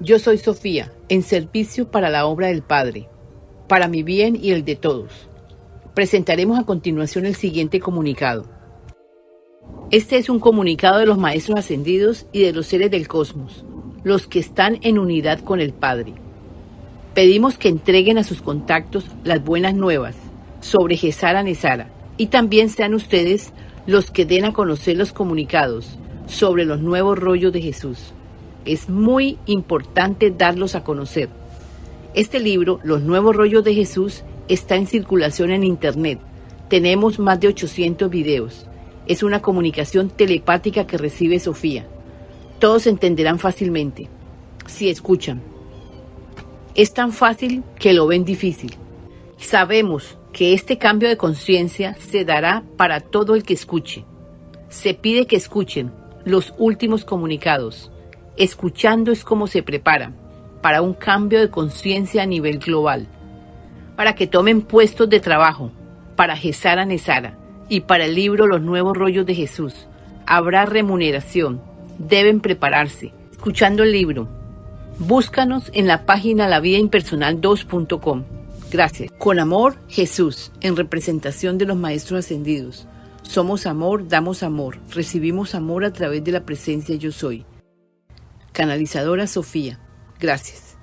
Yo soy Sofía, en servicio para la obra del Padre, para mi bien y el de todos. Presentaremos a continuación el siguiente comunicado. Este es un comunicado de los Maestros Ascendidos y de los seres del cosmos, los que están en unidad con el Padre. Pedimos que entreguen a sus contactos las buenas nuevas sobre Gesara Nesara y también sean ustedes los que den a conocer los comunicados sobre los nuevos rollos de Jesús. Es muy importante darlos a conocer. Este libro, Los nuevos rollos de Jesús, está en circulación en Internet. Tenemos más de 800 videos. Es una comunicación telepática que recibe Sofía. Todos entenderán fácilmente, si escuchan. Es tan fácil que lo ven difícil. Sabemos que este cambio de conciencia se dará para todo el que escuche. Se pide que escuchen los últimos comunicados. Escuchando es como se preparan para un cambio de conciencia a nivel global, para que tomen puestos de trabajo, para Gesara Nesara y para el libro Los Nuevos Rollos de Jesús. Habrá remuneración. Deben prepararse. Escuchando el libro. Búscanos en la página lavidaimpersonal2.com. Gracias. Con amor, Jesús, en representación de los Maestros Ascendidos. Somos amor, damos amor, recibimos amor a través de la presencia yo soy. Canalizadora Sofía. Gracias.